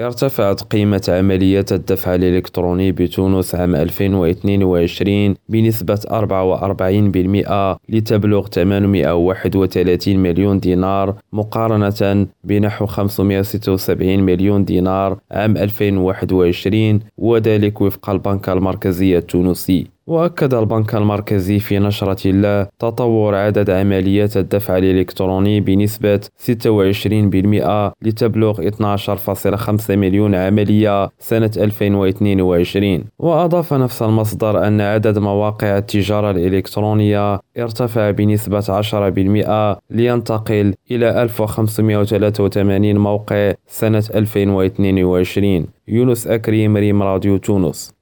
ارتفعت قيمة عمليات الدفع الإلكتروني بتونس عام 2022 بنسبة 44% لتبلغ 831 مليون دينار مقارنة بنحو 576 مليون دينار عام 2021 وذلك وفق البنك المركزي التونسي. وأكد البنك المركزي في نشرة له تطور عدد عمليات الدفع الإلكتروني بنسبة 26% لتبلغ 12.5 مليون عملية سنة 2022 وأضاف نفس المصدر أن عدد مواقع التجارة الإلكترونية ارتفع بنسبة 10% لينتقل إلى 1583 موقع سنة 2022 يونس أكريم ريم راديو تونس.